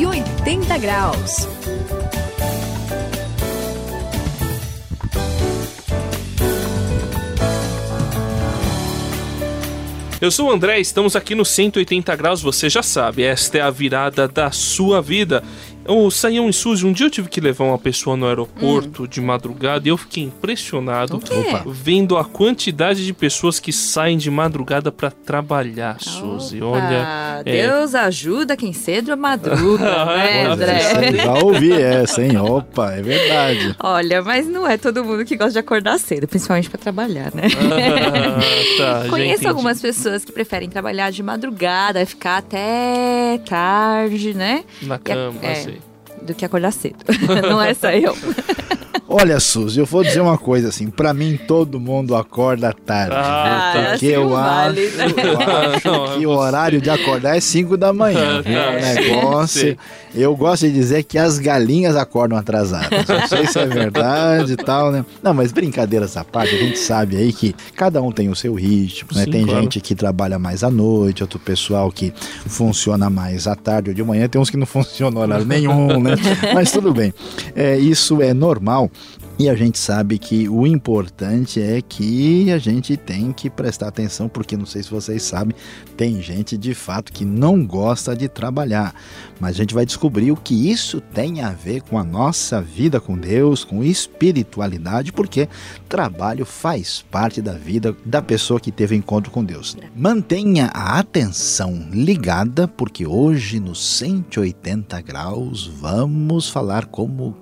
180 graus. Eu sou o André, estamos aqui no 180 graus, você já sabe, esta é a virada da sua vida. O Saião e Suzy, um dia eu tive que levar uma pessoa no aeroporto hum. de madrugada e eu fiquei impressionado vendo a quantidade de pessoas que saem de madrugada para trabalhar, Opa, Suzy. Olha. É Deus ajuda quem cedo madruga, né, André? Já ouvi essa, hein? Opa, é verdade. Olha, mas não é todo mundo que gosta de acordar cedo, principalmente para trabalhar, né? Ah, tá, Conheço algumas pessoas que preferem trabalhar de madrugada, ficar até tarde, né? Na cama, é, assim do que acordar cedo. não é só eu. Olha, Suzy, eu vou dizer uma coisa assim, para mim todo mundo acorda tarde. Ah, tá. porque eu, vale, acho, né? eu acho que o horário de acordar é 5 da manhã. É, o negócio. Sim. Eu gosto de dizer que as galinhas acordam atrasadas. Não sei se é verdade e tal, né? Não, mas brincadeiras à parte, a gente sabe aí que cada um tem o seu ritmo, né? Sim, tem claro. gente que trabalha mais à noite, outro pessoal que funciona mais à tarde ou de manhã, tem uns que não funcionam horário nenhum, né? Mas tudo bem. É, isso é normal. E a gente sabe que o importante é que a gente tem que prestar atenção, porque não sei se vocês sabem, tem gente de fato que não gosta de trabalhar. Mas a gente vai descobrir o que isso tem a ver com a nossa vida com Deus, com espiritualidade, porque trabalho faz parte da vida da pessoa que teve encontro com Deus. Mantenha a atenção ligada, porque hoje no 180 graus vamos falar como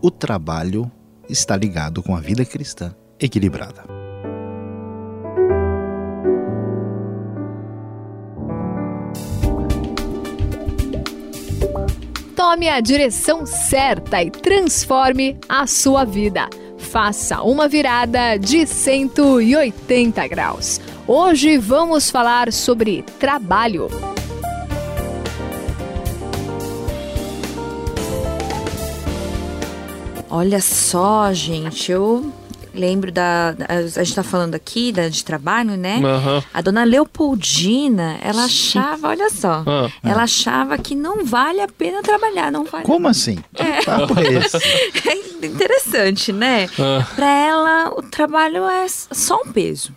o trabalho está ligado com a vida cristã equilibrada. Tome a direção certa e transforme a sua vida. Faça uma virada de 180 graus. Hoje vamos falar sobre trabalho. Olha só, gente, eu lembro da. A gente tá falando aqui da, de trabalho, né? Uhum. A dona Leopoldina, ela achava, olha só, uhum. ela achava que não vale a pena trabalhar, não vale. Como assim? É. é interessante, né? Uhum. Para ela, o trabalho é só um peso.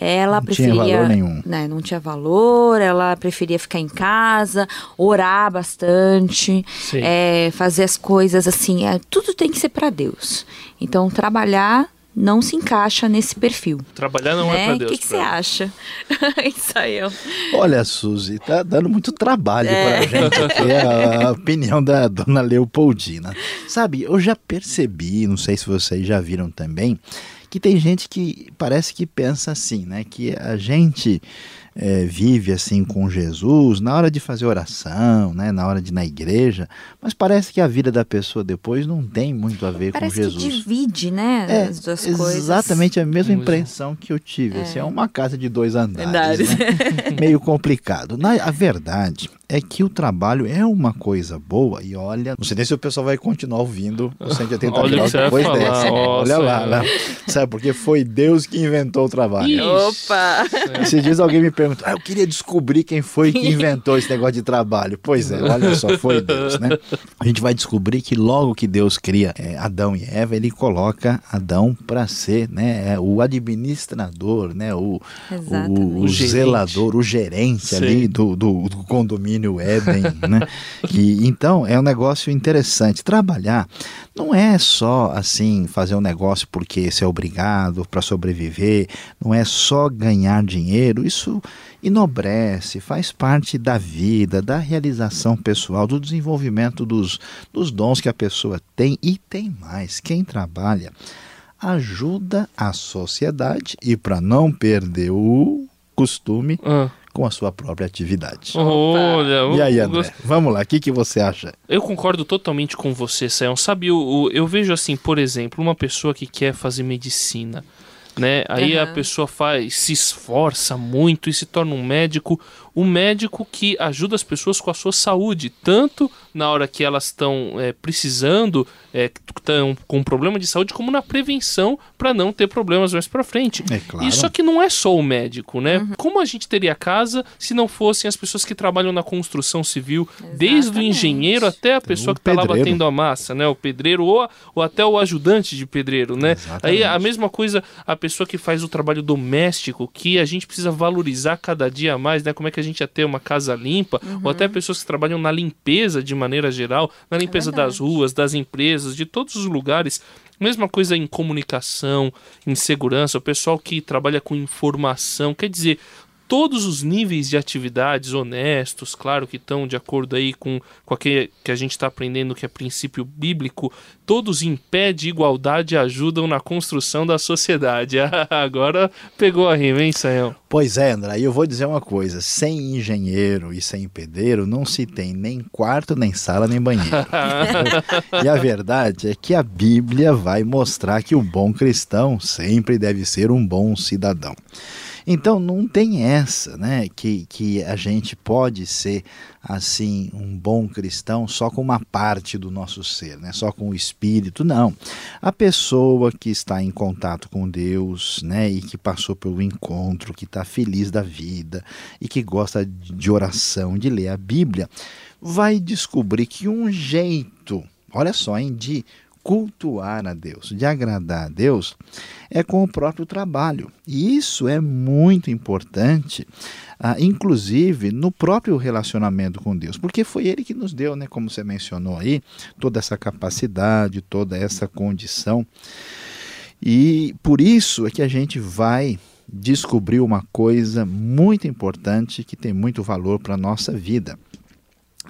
Ela não preferia. Tinha valor nenhum. Né, não tinha valor, ela preferia ficar em casa, orar bastante, é, fazer as coisas assim. É, tudo tem que ser para Deus. Então, trabalhar não se encaixa nesse perfil. Trabalhar não é né? é para Deus. O que, você acha? Isso aí. Eu... Olha, Suzy, tá dando muito trabalho é. pra gente aqui a, a opinião da dona Leopoldina. Sabe, eu já percebi, não sei se vocês já viram também, que tem gente que parece que pensa assim, né? Que a gente é, vive assim com Jesus na hora de fazer oração, né, na hora de ir na igreja, mas parece que a vida da pessoa depois não tem muito a ver parece com Jesus. Que divide, né, é, as duas coisas. Exatamente a mesma impressão que eu tive. É. Assim, é uma casa de dois andares, né? meio complicado. Na, a verdade é que o trabalho é uma coisa boa e olha, não sei nem se o pessoal vai continuar ouvindo o 180 olha graus depois dessa. olha lá, lá, sabe, porque foi Deus que inventou o trabalho. Ixi. Opa! Se diz alguém me pergunta, ah, eu queria descobrir quem foi que inventou esse negócio de trabalho. Pois é, olha só, foi Deus, né? A gente vai descobrir que logo que Deus cria é, Adão e Eva, ele coloca Adão para ser né, é, o administrador, né, o, o, o zelador, o gerente Sim. ali do, do, do, condomínio Éden, né? Que, então, é um negócio interessante. Trabalhar não é só assim fazer um negócio porque você é obrigado para sobreviver, não é só ganhar dinheiro. Isso enobrece, faz parte da vida, da realização pessoal, do desenvolvimento dos, dos dons que a pessoa tem e tem mais. Quem trabalha ajuda a sociedade e para não perder o costume. Ah com a sua própria atividade. Olha, e aí, André? Vamos lá, o que, que você acha? Eu concordo totalmente com você, Sayão. Sabe, eu, eu vejo assim, por exemplo, uma pessoa que quer fazer medicina né? Aí uhum. a pessoa faz, se esforça muito e se torna um médico, um médico que ajuda as pessoas com a sua saúde, tanto na hora que elas estão é, precisando, estão é, com problema de saúde, como na prevenção para não ter problemas mais para frente. É claro. Isso aqui não é só o médico, né? Uhum. Como a gente teria casa se não fossem as pessoas que trabalham na construção civil, Exatamente. desde o engenheiro até a pessoa que está lá batendo a massa, né? O pedreiro ou, ou até o ajudante de pedreiro, né? Exatamente. Aí a mesma coisa a pessoa que faz o trabalho doméstico, que a gente precisa valorizar cada dia mais, né? Como é que a gente ia ter uma casa limpa, uhum. ou até pessoas que trabalham na limpeza de maneira geral, na é limpeza é das ruas, das empresas, de todos os lugares. Mesma coisa em comunicação, em segurança, o pessoal que trabalha com informação. Quer dizer, todos os níveis de atividades honestos, claro que estão de acordo aí com, com aquele que a gente está aprendendo que é princípio bíblico, todos em pé de igualdade ajudam na construção da sociedade. Agora pegou a rima, hein, Sayão? Pois é, André, e eu vou dizer uma coisa: sem engenheiro e sem pedreiro não se tem nem quarto, nem sala, nem banheiro. e a verdade é que a Bíblia vai mostrar que o bom cristão sempre deve ser um bom cidadão. Então não tem essa, né? Que, que a gente pode ser assim um bom cristão só com uma parte do nosso ser, né? Só com o espírito, não. A pessoa que está em contato com Deus, né? E que passou pelo encontro, que está feliz da vida e que gosta de oração, de ler a Bíblia, vai descobrir que um jeito, olha só, hein, de cultuar a Deus, de agradar a Deus, é com o próprio trabalho. E isso é muito importante, ah, inclusive no próprio relacionamento com Deus, porque foi Ele que nos deu, né, como você mencionou aí, toda essa capacidade, toda essa condição. E por isso é que a gente vai descobrir uma coisa muito importante que tem muito valor para a nossa vida.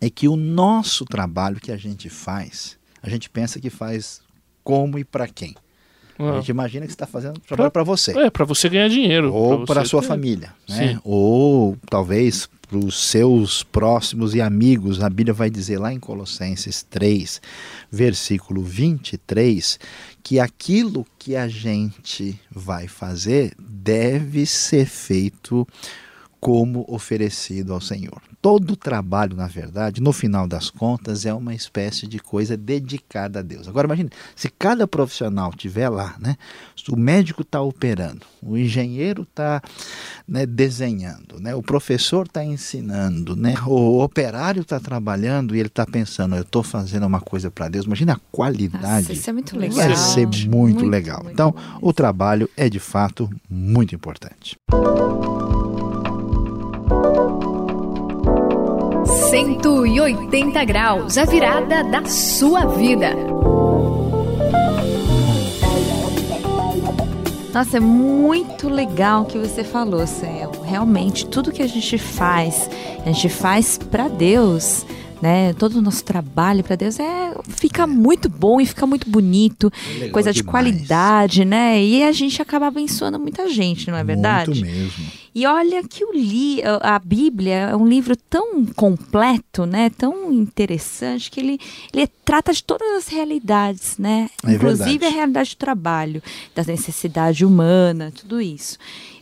É que o nosso trabalho que a gente faz, a gente pensa que faz como e para quem. Ah. A gente imagina que está fazendo trabalho para você. É, para você ganhar dinheiro. Ou para a sua ter... família. Né? Ou talvez para os seus próximos e amigos. A Bíblia vai dizer lá em Colossenses 3, versículo 23, que aquilo que a gente vai fazer deve ser feito como oferecido ao Senhor. Todo trabalho, na verdade, no final das contas, é uma espécie de coisa dedicada a Deus. Agora imagine, se cada profissional tiver lá, né? O médico está operando, o engenheiro está né, desenhando, né? O professor está ensinando, né? O operário está trabalhando e ele está pensando, eu estou fazendo uma coisa para Deus. Imagina a qualidade. Nossa, isso é muito legal. Vai ser muito, muito legal. Muito então, o trabalho é de fato muito importante. 180 graus, a virada da sua vida. Nossa, é muito legal o que você falou, Céu. Realmente, tudo que a gente faz, a gente faz para Deus né? Todo o nosso trabalho para Deus é fica muito bom e fica muito bonito, é coisa de demais. qualidade, né? E a gente acaba abençoando muita gente, não é verdade? Muito mesmo. E olha que o li, a Bíblia é um livro tão completo, né? Tão interessante que ele, ele trata de todas as realidades, né? É Inclusive verdade. a realidade do trabalho, da necessidade humana, tudo isso.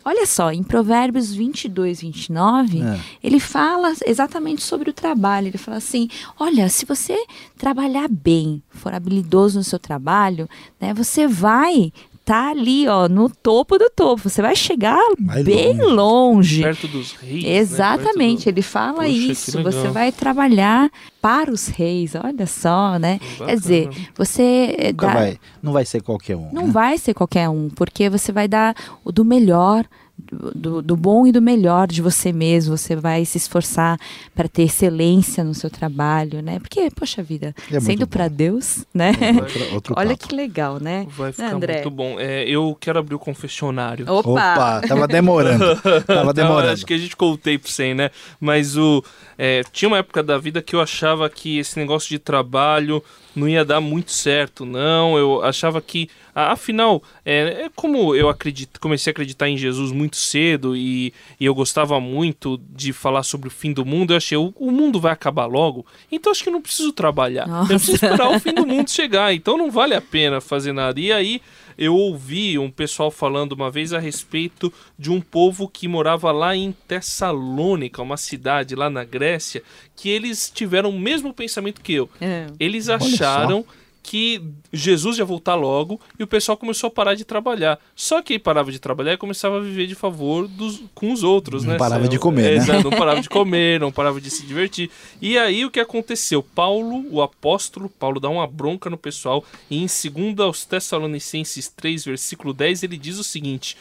Olha só, em Provérbios 22, 29, é. ele fala exatamente sobre o trabalho. Ele fala assim: olha, se você trabalhar bem, for habilidoso no seu trabalho, né, você vai tá ali, ó, no topo do topo. Você vai chegar Mais bem longe. longe. Perto dos reis. Né? Exatamente, né? do... ele fala Poxa, isso. Você vai trabalhar para os reis, olha só, né? Bacana. Quer dizer, você eh, dá... vai, não vai ser qualquer um. Não né? vai ser qualquer um, porque você vai dar o do melhor do, do, bom e do melhor de você mesmo. Você vai se esforçar para ter excelência no seu trabalho, né? Porque, poxa vida, é sendo para Deus, né? Outro, outro Olha que legal, né? Vai ficar André? muito bom. É, eu quero abrir o confessionário. Opa! Opa tava demorando. tava demorando. Acho que a gente contei para você, né? Mas o é, tinha uma época da vida que eu achava que esse negócio de trabalho não ia dar muito certo, não. Eu achava que Afinal, é, é, como eu acredito, comecei a acreditar em Jesus muito cedo e, e, eu gostava muito de falar sobre o fim do mundo, eu achei o, o mundo vai acabar logo, então acho que não preciso trabalhar. Nossa. Eu preciso esperar o fim do mundo chegar, então não vale a pena fazer nada. E aí eu ouvi um pessoal falando uma vez a respeito de um povo que morava lá em Tessalônica, uma cidade lá na Grécia, que eles tiveram o mesmo pensamento que eu. É. Eles acharam que Jesus ia voltar logo e o pessoal começou a parar de trabalhar. Só que parava de trabalhar e começava a viver de favor dos, com os outros, não né? Parava de comer, é, né? Não parava de comer, não parava de se divertir. E aí o que aconteceu? Paulo, o apóstolo, Paulo dá uma bronca no pessoal e em 2 aos Tessalonicenses 3, versículo 10, ele diz o seguinte: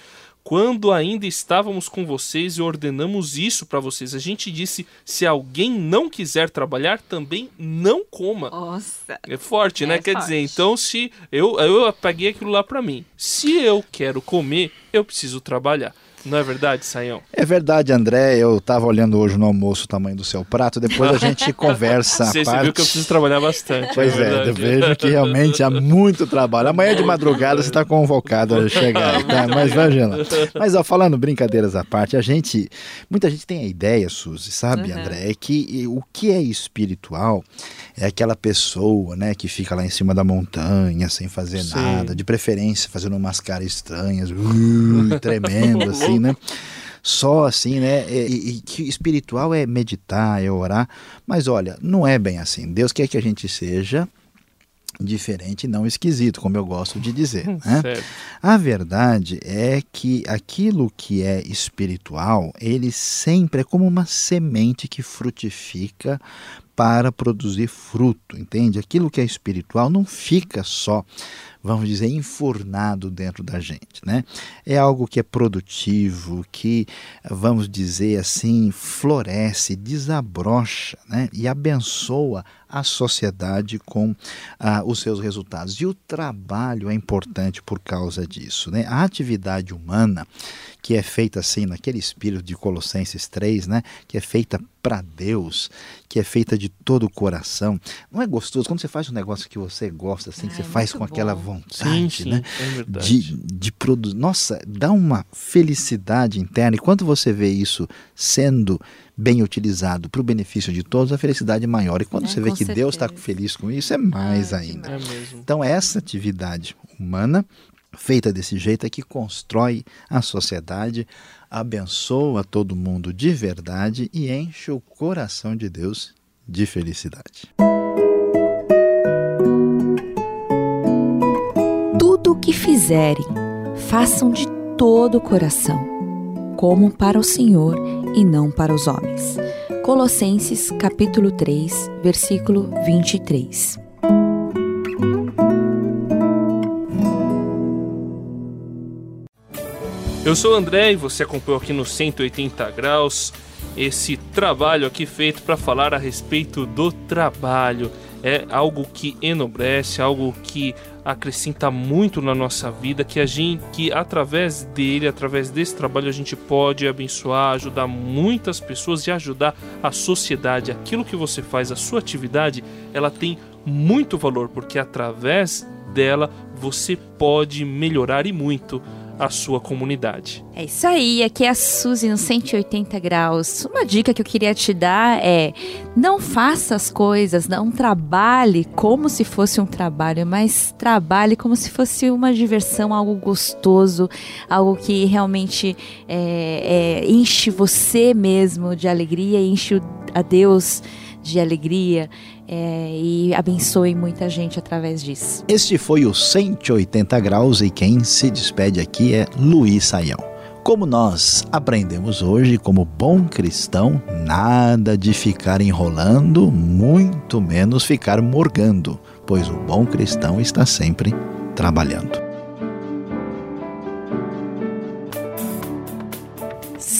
quando ainda estávamos com vocês e ordenamos isso para vocês. A gente disse: se alguém não quiser trabalhar, também não coma. Nossa. É forte, né? é né? Forte. Quer dizer, então se eu eu paguei aquilo lá para mim. Se eu quero comer, eu preciso trabalhar. Não é verdade, Saião? É verdade, André. Eu estava olhando hoje no almoço o tamanho do seu prato. Depois a gente conversa. Você, parte... viu que eu preciso trabalhar bastante. Pois é, é eu vejo que realmente há muito trabalho. Amanhã de madrugada você está convocado a chegar. Tá? Mas imagina. Mas ó, falando brincadeiras à parte, a gente. Muita gente tem a ideia, Suzy, sabe, uhum. André? É que o que é espiritual é aquela pessoa, né, que fica lá em cima da montanha sem fazer Sim. nada, de preferência fazendo umas caras estranhas, uh, tremendo assim, né? Só assim, né? E, e, que espiritual é meditar, é orar. Mas olha, não é bem assim. Deus quer que a gente seja diferente, não esquisito, como eu gosto de dizer. Né? A verdade é que aquilo que é espiritual, ele sempre é como uma semente que frutifica para produzir fruto, entende? Aquilo que é espiritual não fica só vamos dizer, enfurnado dentro da gente, né? É algo que é produtivo, que, vamos dizer assim, floresce, desabrocha, né? E abençoa a sociedade com ah, os seus resultados. E o trabalho é importante por causa disso, né? A atividade humana que é feita assim, naquele espírito de Colossenses 3, né? Que é feita para Deus, que é feita de todo o coração. Não é gostoso quando você faz um negócio que você gosta, assim, que você é faz com bom. aquela vontade, sim, sim, né? É de, de produzir. Nossa, dá uma felicidade interna. E quando você vê isso sendo bem utilizado para o benefício de todos, a felicidade é maior. E quando é, você vê que certeza. Deus está feliz com isso, é mais é, ainda. É então, essa atividade humana feita desse jeito é que constrói a sociedade, abençoa todo mundo de verdade e enche o coração de Deus de felicidade. Tudo o que fizerem, façam de todo o coração, como para o Senhor e não para os homens. Colossenses capítulo 3, versículo 23. Eu sou o André e você acompanhou aqui no 180 graus esse trabalho aqui feito para falar a respeito do trabalho. É algo que enobrece, algo que acrescenta muito na nossa vida, que a gente, que através dele, através desse trabalho, a gente pode abençoar, ajudar muitas pessoas e ajudar a sociedade. Aquilo que você faz, a sua atividade, ela tem muito valor, porque através dela você pode melhorar e muito a sua comunidade. É isso aí, aqui é a Suzy no 180 graus. Uma dica que eu queria te dar é: não faça as coisas, não trabalhe como se fosse um trabalho, mas trabalhe como se fosse uma diversão, algo gostoso, algo que realmente é, é, enche você mesmo de alegria, enche a Deus de alegria é, e abençoe muita gente através disso. Este foi o 180 Graus e quem se despede aqui é Luiz Saião. Como nós aprendemos hoje, como bom cristão, nada de ficar enrolando, muito menos ficar morgando, pois o bom cristão está sempre trabalhando.